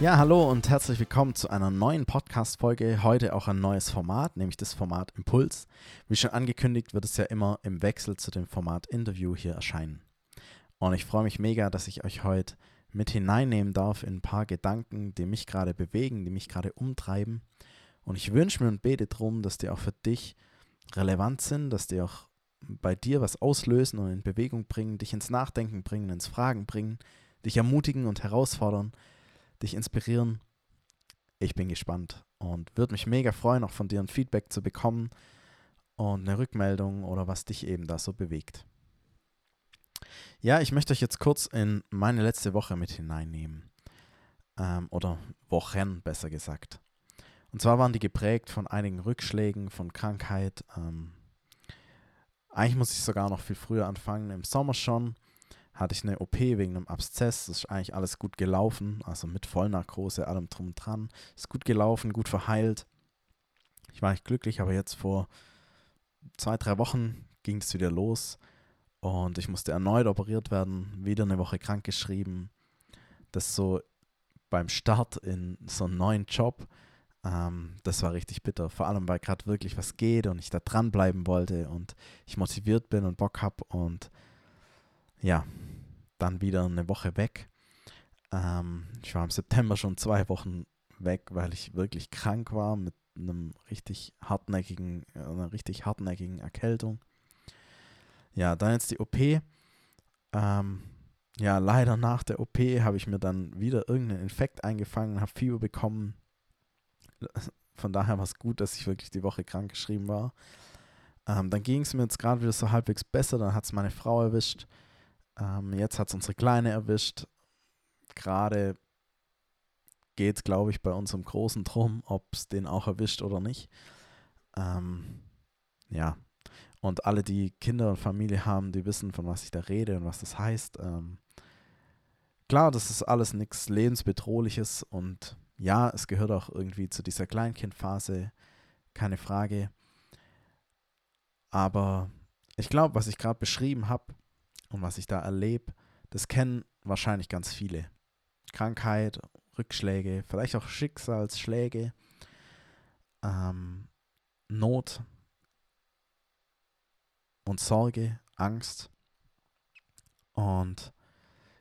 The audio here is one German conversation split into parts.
Ja, hallo und herzlich willkommen zu einer neuen Podcast-Folge. Heute auch ein neues Format, nämlich das Format Impuls. Wie schon angekündigt, wird es ja immer im Wechsel zu dem Format Interview hier erscheinen. Und ich freue mich mega, dass ich euch heute mit hineinnehmen darf in ein paar Gedanken, die mich gerade bewegen, die mich gerade umtreiben. Und ich wünsche mir und bete darum, dass die auch für dich relevant sind, dass die auch bei dir was auslösen und in Bewegung bringen, dich ins Nachdenken bringen, ins Fragen bringen, dich ermutigen und herausfordern dich inspirieren. Ich bin gespannt und würde mich mega freuen, auch von dir ein Feedback zu bekommen und eine Rückmeldung oder was dich eben da so bewegt. Ja, ich möchte euch jetzt kurz in meine letzte Woche mit hineinnehmen. Ähm, oder Wochen, besser gesagt. Und zwar waren die geprägt von einigen Rückschlägen, von Krankheit. Ähm, eigentlich muss ich sogar noch viel früher anfangen, im Sommer schon hatte ich eine OP wegen einem Abszess. Das ist eigentlich alles gut gelaufen, also mit Vollnarkose, allem drum und dran. Ist gut gelaufen, gut verheilt. Ich war nicht glücklich, aber jetzt vor zwei, drei Wochen ging es wieder los und ich musste erneut operiert werden, wieder eine Woche krank geschrieben. Das so beim Start in so einen neuen Job, ähm, das war richtig bitter. Vor allem, weil gerade wirklich was geht und ich da dranbleiben wollte und ich motiviert bin und Bock habe und ja, dann wieder eine Woche weg. Ähm, ich war im September schon zwei Wochen weg, weil ich wirklich krank war mit einem richtig hartnäckigen, einer richtig hartnäckigen Erkältung. Ja, dann jetzt die OP. Ähm, ja, leider nach der OP habe ich mir dann wieder irgendeinen Infekt eingefangen, habe Fieber bekommen. Von daher war es gut, dass ich wirklich die Woche krank geschrieben war. Ähm, dann ging es mir jetzt gerade wieder so halbwegs besser. Dann hat es meine Frau erwischt. Ähm, jetzt hat es unsere Kleine erwischt. Gerade geht es, glaube ich, bei unserem Großen drum, ob es den auch erwischt oder nicht. Ähm, ja. Und alle, die Kinder und Familie haben, die wissen, von was ich da rede und was das heißt. Ähm, klar, das ist alles nichts lebensbedrohliches und ja, es gehört auch irgendwie zu dieser Kleinkindphase, keine Frage. Aber ich glaube, was ich gerade beschrieben habe, und was ich da erlebe, das kennen wahrscheinlich ganz viele. Krankheit, Rückschläge, vielleicht auch Schicksalsschläge, ähm, Not und Sorge, Angst. Und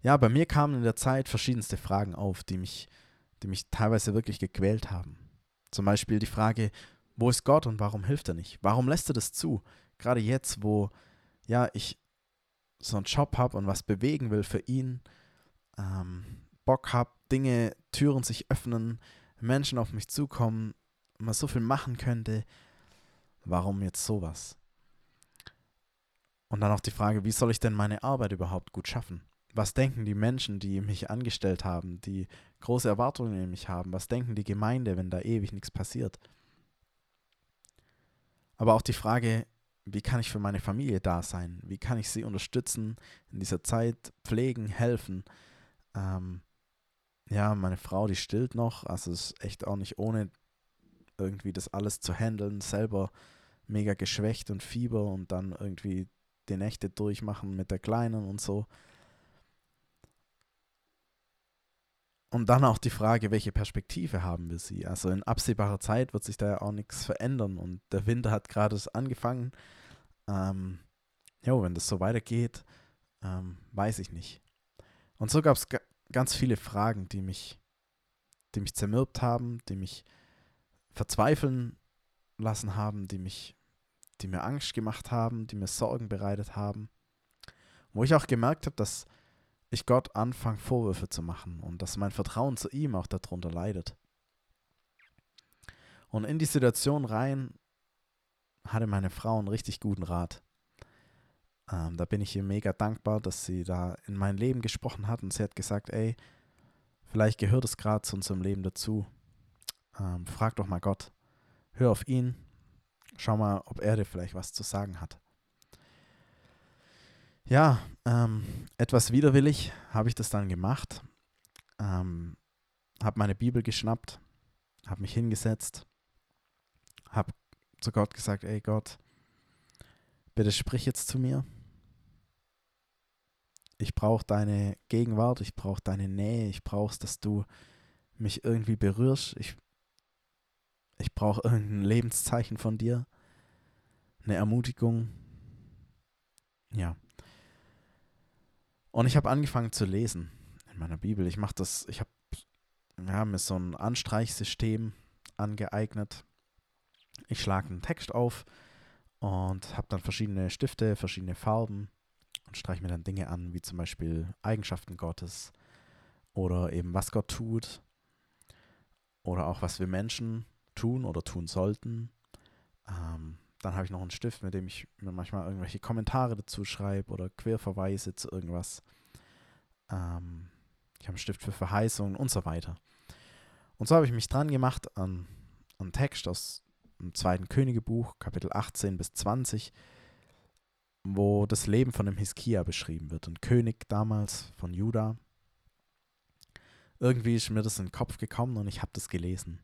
ja, bei mir kamen in der Zeit verschiedenste Fragen auf, die mich, die mich teilweise wirklich gequält haben. Zum Beispiel die Frage, wo ist Gott und warum hilft er nicht? Warum lässt er das zu? Gerade jetzt, wo ja, ich so einen Job habe und was bewegen will für ihn, ähm, Bock habe, Dinge, Türen sich öffnen, Menschen auf mich zukommen, man so viel machen könnte, warum jetzt sowas? Und dann auch die Frage, wie soll ich denn meine Arbeit überhaupt gut schaffen? Was denken die Menschen, die mich angestellt haben, die große Erwartungen in mich haben? Was denken die Gemeinde, wenn da ewig nichts passiert? Aber auch die Frage, wie kann ich für meine Familie da sein? Wie kann ich sie unterstützen, in dieser Zeit pflegen, helfen? Ähm, ja, meine Frau, die stillt noch, also es ist echt auch nicht ohne irgendwie das alles zu handeln, selber mega geschwächt und Fieber und dann irgendwie die Nächte durchmachen mit der Kleinen und so. Und dann auch die Frage, welche Perspektive haben wir sie? Also in absehbarer Zeit wird sich da ja auch nichts verändern und der Winter hat gerade angefangen. Ähm, jo, wenn das so weitergeht, ähm, weiß ich nicht. Und so gab es ganz viele Fragen, die mich, die mich zermürbt haben, die mich verzweifeln lassen haben, die mich, die mir Angst gemacht haben, die mir Sorgen bereitet haben. Wo ich auch gemerkt habe, dass ich Gott anfange, Vorwürfe zu machen und dass mein Vertrauen zu ihm auch darunter leidet. Und in die Situation rein hatte meine Frau einen richtig guten Rat. Ähm, da bin ich ihr mega dankbar, dass sie da in mein Leben gesprochen hat und sie hat gesagt, ey, vielleicht gehört es gerade zu unserem Leben dazu. Ähm, frag doch mal Gott. Hör auf ihn. Schau mal, ob er dir vielleicht was zu sagen hat. Ja, ähm, etwas widerwillig habe ich das dann gemacht. Ähm, habe meine Bibel geschnappt, habe mich hingesetzt, habe zu Gott gesagt, ey Gott, bitte sprich jetzt zu mir. Ich brauche deine Gegenwart, ich brauche deine Nähe, ich brauche, dass du mich irgendwie berührst. Ich, ich brauche irgendein Lebenszeichen von dir, eine Ermutigung. Ja. Und ich habe angefangen zu lesen in meiner Bibel. Ich mache das, ich habe ja, mir so ein Anstreichsystem angeeignet. Ich schlage einen Text auf und habe dann verschiedene Stifte, verschiedene Farben und streiche mir dann Dinge an, wie zum Beispiel Eigenschaften Gottes oder eben was Gott tut oder auch was wir Menschen tun oder tun sollten. Ähm, dann habe ich noch einen Stift, mit dem ich mir manchmal irgendwelche Kommentare dazu schreibe oder Querverweise zu irgendwas. Ähm, ich habe einen Stift für Verheißungen und so weiter. Und so habe ich mich dran gemacht an, an Text aus dem zweiten Königebuch, Kapitel 18 bis 20, wo das Leben von dem Hiskia beschrieben wird. Ein König damals von Juda. Irgendwie ist mir das in den Kopf gekommen und ich habe das gelesen.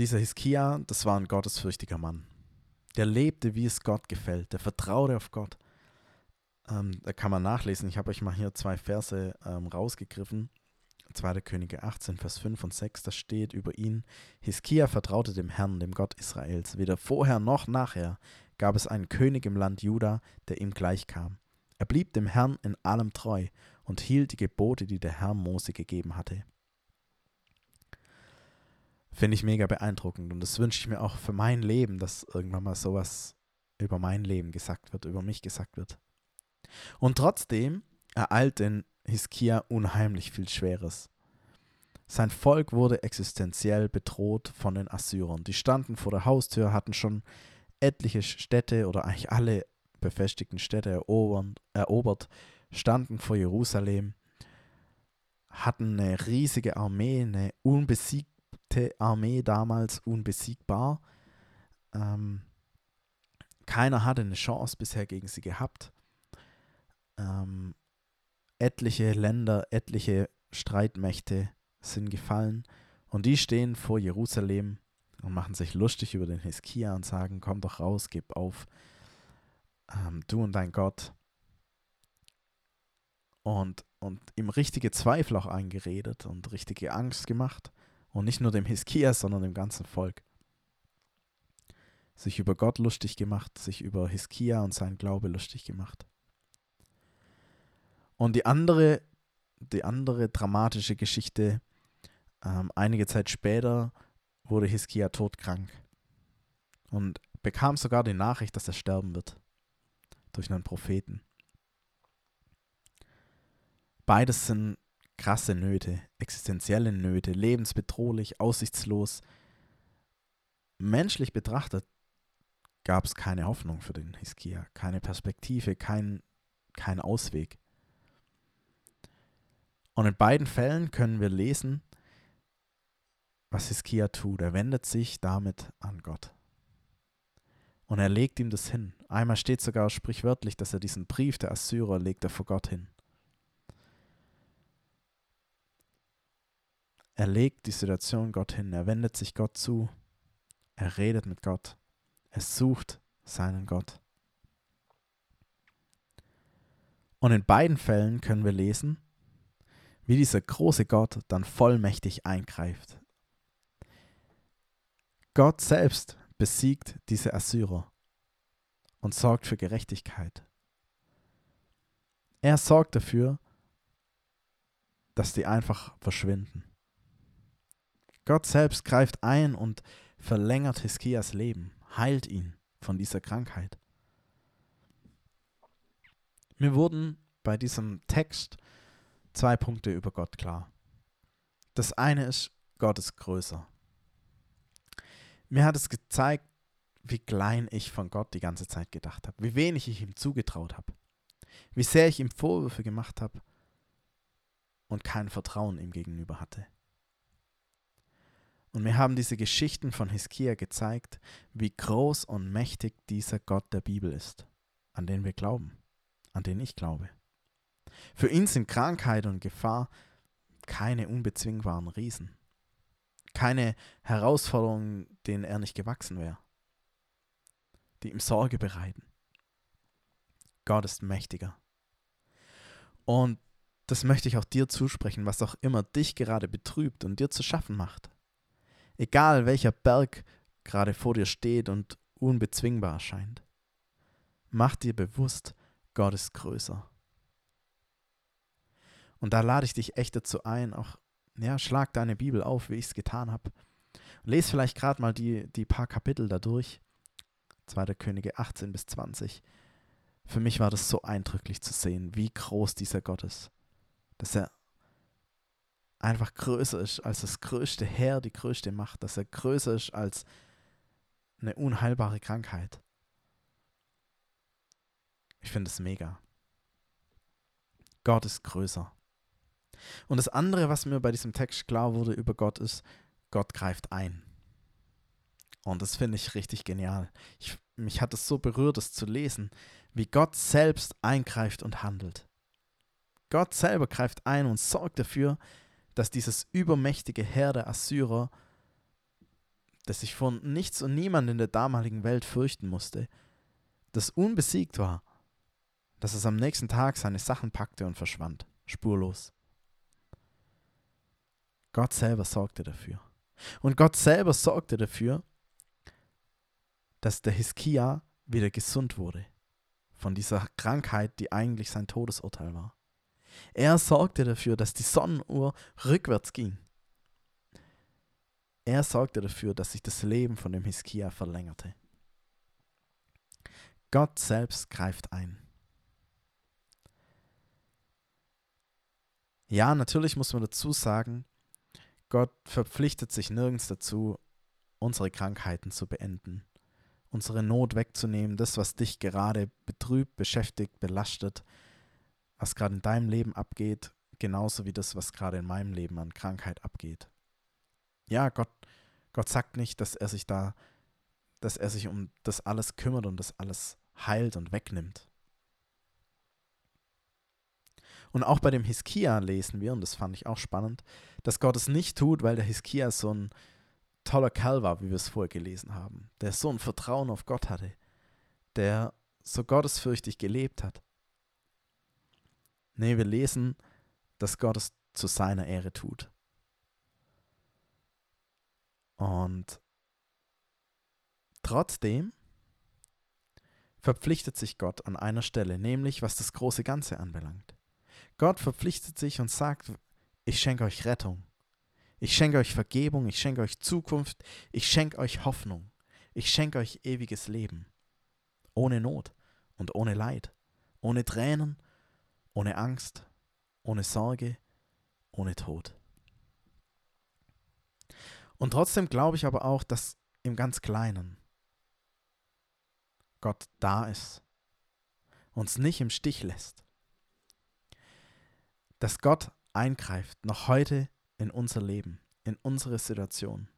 Dieser Hiskia, das war ein gottesfürchtiger Mann. Der lebte, wie es Gott gefällt. Der vertraute auf Gott. Ähm, da kann man nachlesen. Ich habe euch mal hier zwei Verse ähm, rausgegriffen. 2. Könige 18, Vers 5 und 6, da steht über ihn, Hiskia vertraute dem Herrn, dem Gott Israels. Weder vorher noch nachher gab es einen König im Land Juda, der ihm gleichkam. Er blieb dem Herrn in allem treu und hielt die Gebote, die der Herr Mose gegeben hatte. Finde ich mega beeindruckend und das wünsche ich mir auch für mein Leben, dass irgendwann mal sowas über mein Leben gesagt wird, über mich gesagt wird. Und trotzdem ereilt den Hiskia unheimlich viel Schweres. Sein Volk wurde existenziell bedroht von den Assyrern. Die standen vor der Haustür, hatten schon etliche Städte oder eigentlich alle befestigten Städte erobert, erobert standen vor Jerusalem, hatten eine riesige Armee, eine unbesiegte Armee damals, unbesiegbar. Ähm, keiner hatte eine Chance bisher gegen sie gehabt. Ähm, etliche Länder, etliche Streitmächte sind gefallen und die stehen vor Jerusalem und machen sich lustig über den Hiskia und sagen, komm doch raus, gib auf, ähm, du und dein Gott. Und, und ihm richtige Zweifel auch eingeredet und richtige Angst gemacht. Und nicht nur dem Hiskia, sondern dem ganzen Volk. Sich über Gott lustig gemacht, sich über Hiskia und sein Glaube lustig gemacht. Und die andere, die andere dramatische Geschichte, ähm, einige Zeit später wurde Hiskia todkrank und bekam sogar die Nachricht, dass er sterben wird durch einen Propheten. Beides sind krasse Nöte, existenzielle Nöte, lebensbedrohlich, aussichtslos. Menschlich betrachtet gab es keine Hoffnung für den Hiskia, keine Perspektive, kein, kein Ausweg. Und in beiden Fällen können wir lesen, was Hiskia tut. Er wendet sich damit an Gott. Und er legt ihm das hin. Einmal steht sogar sprichwörtlich, dass er diesen Brief der Assyrer legt er vor Gott hin. Er legt die Situation Gott hin. Er wendet sich Gott zu. Er redet mit Gott. Er sucht seinen Gott. Und in beiden Fällen können wir lesen, wie dieser große Gott dann vollmächtig eingreift. Gott selbst besiegt diese Assyrer und sorgt für Gerechtigkeit. Er sorgt dafür, dass die einfach verschwinden. Gott selbst greift ein und verlängert Hiskias Leben, heilt ihn von dieser Krankheit. Mir wurden bei diesem Text zwei Punkte über Gott klar. Das eine ist, Gott ist größer. Mir hat es gezeigt, wie klein ich von Gott die ganze Zeit gedacht habe, wie wenig ich ihm zugetraut habe, wie sehr ich ihm Vorwürfe gemacht habe und kein Vertrauen ihm gegenüber hatte. Und mir haben diese Geschichten von Hiskia gezeigt, wie groß und mächtig dieser Gott der Bibel ist, an den wir glauben, an den ich glaube. Für ihn sind Krankheit und Gefahr keine unbezwingbaren Riesen, keine Herausforderungen, denen er nicht gewachsen wäre, die ihm Sorge bereiten. Gott ist mächtiger. Und das möchte ich auch dir zusprechen, was auch immer dich gerade betrübt und dir zu schaffen macht. Egal welcher Berg gerade vor dir steht und unbezwingbar erscheint. Mach dir bewusst, Gott ist größer. Und da lade ich dich echt dazu ein, auch, ja, schlag deine Bibel auf, wie ich es getan habe. Lies vielleicht gerade mal die, die paar Kapitel da durch. 2. Könige 18 bis 20. Für mich war das so eindrücklich zu sehen, wie groß dieser Gott ist. Dass er einfach größer ist als das größte Heer, die größte Macht, dass er größer ist als eine unheilbare Krankheit. Ich finde es mega. Gott ist größer. Und das andere, was mir bei diesem Text klar wurde über Gott, ist, Gott greift ein. Und das finde ich richtig genial. Ich, mich hat es so berührt, es zu lesen, wie Gott selbst eingreift und handelt. Gott selber greift ein und sorgt dafür, dass dieses übermächtige Heer der Assyrer, das sich von nichts und niemand in der damaligen Welt fürchten musste, das unbesiegt war, dass es am nächsten Tag seine Sachen packte und verschwand, spurlos. Gott selber sorgte dafür. Und Gott selber sorgte dafür, dass der Hiskia wieder gesund wurde von dieser Krankheit, die eigentlich sein Todesurteil war. Er sorgte dafür, dass die Sonnenuhr rückwärts ging. Er sorgte dafür, dass sich das Leben von dem Hiskia verlängerte. Gott selbst greift ein. Ja, natürlich muss man dazu sagen, Gott verpflichtet sich nirgends dazu, unsere Krankheiten zu beenden, unsere Not wegzunehmen, das, was dich gerade betrübt, beschäftigt, belastet, was gerade in deinem Leben abgeht, genauso wie das, was gerade in meinem Leben an Krankheit abgeht. Ja, Gott, Gott sagt nicht, dass er sich da, dass er sich um das alles kümmert und das alles heilt und wegnimmt. Und auch bei dem Hiskia lesen wir, und das fand ich auch spannend, dass Gott es nicht tut, weil der Hiskia so ein toller Kerl war, wie wir es vorher gelesen haben, der so ein Vertrauen auf Gott hatte, der so gottesfürchtig gelebt hat. Nee, wir lesen, dass Gott es zu seiner Ehre tut. Und trotzdem verpflichtet sich Gott an einer Stelle, nämlich was das große Ganze anbelangt. Gott verpflichtet sich und sagt, ich schenke euch Rettung. Ich schenke euch Vergebung, ich schenke euch Zukunft, ich schenke euch Hoffnung, ich schenke euch ewiges Leben. Ohne Not und ohne Leid, ohne Tränen ohne Angst, ohne Sorge, ohne Tod. Und trotzdem glaube ich aber auch, dass im ganz Kleinen Gott da ist, uns nicht im Stich lässt, dass Gott eingreift, noch heute in unser Leben, in unsere Situation.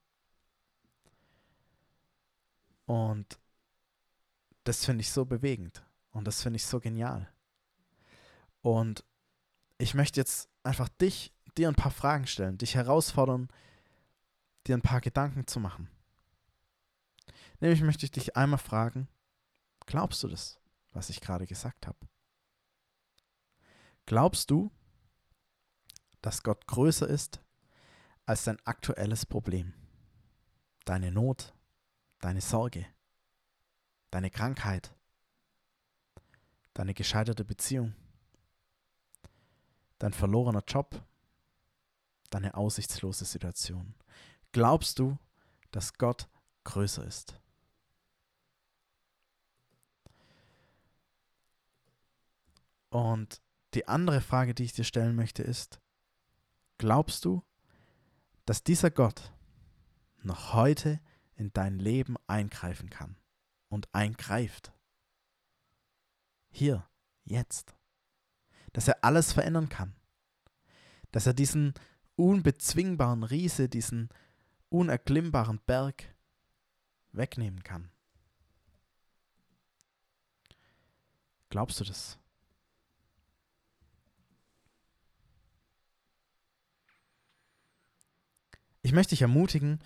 Und das finde ich so bewegend und das finde ich so genial. Und ich möchte jetzt einfach dich, dir ein paar Fragen stellen, dich herausfordern, dir ein paar Gedanken zu machen. Nämlich möchte ich dich einmal fragen, glaubst du das, was ich gerade gesagt habe? Glaubst du, dass Gott größer ist als dein aktuelles Problem, deine Not, deine Sorge, deine Krankheit, deine gescheiterte Beziehung? Dein verlorener Job, deine aussichtslose Situation? Glaubst du, dass Gott größer ist? Und die andere Frage, die ich dir stellen möchte, ist, glaubst du, dass dieser Gott noch heute in dein Leben eingreifen kann, und eingreift. Hier, jetzt. Dass er alles verändern kann. Dass er diesen unbezwingbaren Riese, diesen unerklimmbaren Berg wegnehmen kann. Glaubst du das? Ich möchte dich ermutigen,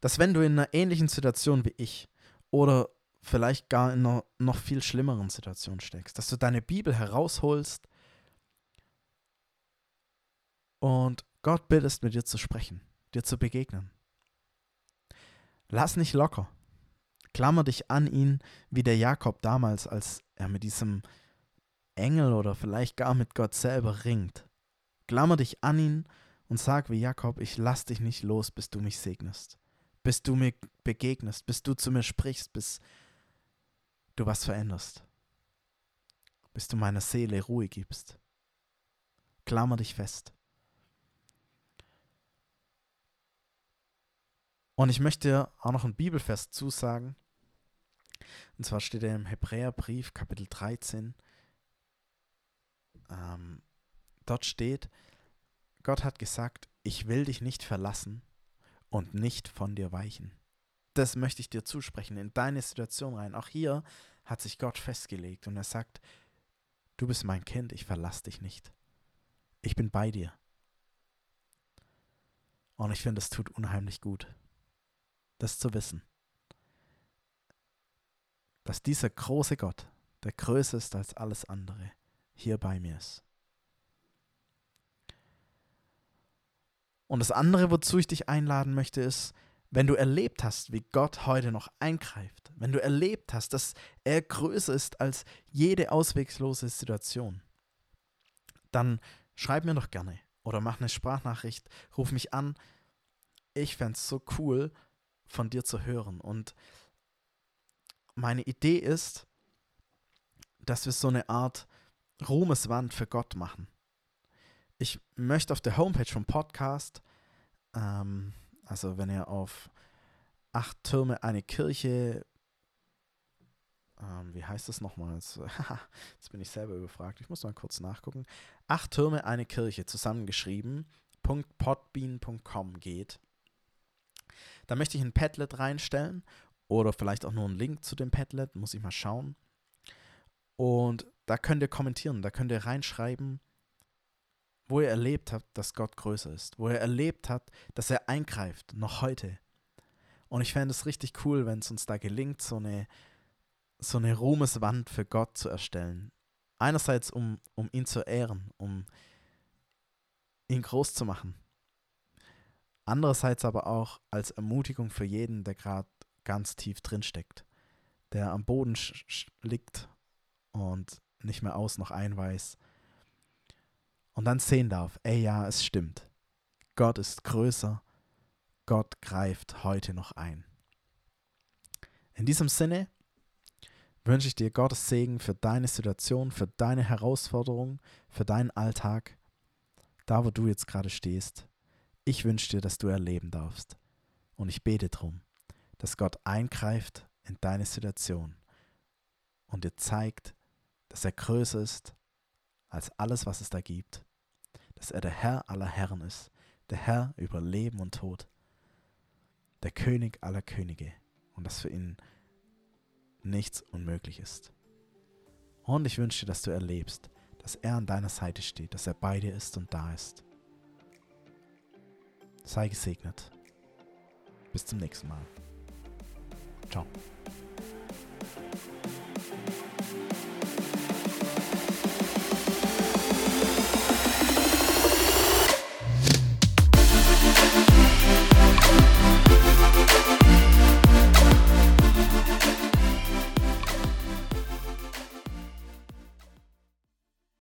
dass wenn du in einer ähnlichen Situation wie ich oder vielleicht gar in einer noch viel schlimmeren Situation steckst, dass du deine Bibel herausholst und Gott bittest, mit dir zu sprechen, dir zu begegnen. Lass nicht locker. Klammer dich an ihn, wie der Jakob damals, als er mit diesem Engel oder vielleicht gar mit Gott selber ringt. Klammer dich an ihn und sag wie Jakob, ich lass dich nicht los, bis du mich segnest, bis du mir begegnest, bis du zu mir sprichst, bis du was veränderst, bis du meiner Seele Ruhe gibst. Klammer dich fest. Und ich möchte auch noch ein Bibelfest zusagen. Und zwar steht er im Hebräerbrief, Kapitel 13. Ähm, dort steht, Gott hat gesagt, ich will dich nicht verlassen und nicht von dir weichen. Das möchte ich dir zusprechen, in deine Situation rein. Auch hier hat sich Gott festgelegt und er sagt, du bist mein Kind, ich verlasse dich nicht. Ich bin bei dir. Und ich finde, es tut unheimlich gut das zu wissen. Dass dieser große Gott, der größer ist als alles andere, hier bei mir ist. Und das andere, wozu ich dich einladen möchte, ist, wenn du erlebt hast, wie Gott heute noch eingreift, wenn du erlebt hast, dass er größer ist als jede auswegslose Situation, dann schreib mir doch gerne oder mach eine Sprachnachricht, ruf mich an. Ich fände es so cool, von dir zu hören. Und meine Idee ist, dass wir so eine Art Ruhmeswand für Gott machen. Ich möchte auf der Homepage vom Podcast, ähm, also wenn ihr auf acht Türme eine Kirche, ähm, wie heißt das nochmal? Jetzt, jetzt bin ich selber überfragt. Ich muss mal kurz nachgucken. Acht Türme eine Kirche zusammengeschrieben. .podbean.com geht, da möchte ich ein Padlet reinstellen oder vielleicht auch nur einen Link zu dem Padlet, muss ich mal schauen. Und da könnt ihr kommentieren, da könnt ihr reinschreiben, wo ihr erlebt habt, dass Gott größer ist, wo ihr erlebt habt, dass er eingreift, noch heute. Und ich fände es richtig cool, wenn es uns da gelingt, so eine, so eine Ruhmeswand für Gott zu erstellen. Einerseits, um, um ihn zu ehren, um ihn groß zu machen, Andererseits aber auch als Ermutigung für jeden, der gerade ganz tief drin steckt, der am Boden liegt und nicht mehr aus noch ein weiß und dann sehen darf, ey ja, es stimmt. Gott ist größer, Gott greift heute noch ein. In diesem Sinne wünsche ich dir Gottes Segen für deine Situation, für deine Herausforderung, für deinen Alltag, da wo du jetzt gerade stehst. Ich wünsche dir, dass du erleben darfst. Und ich bete darum, dass Gott eingreift in deine Situation und dir zeigt, dass er größer ist als alles, was es da gibt. Dass er der Herr aller Herren ist, der Herr über Leben und Tod, der König aller Könige und dass für ihn nichts unmöglich ist. Und ich wünsche dir, dass du erlebst, dass er an deiner Seite steht, dass er bei dir ist und da ist sei gesegnet. Bis zum nächsten Mal. Ciao.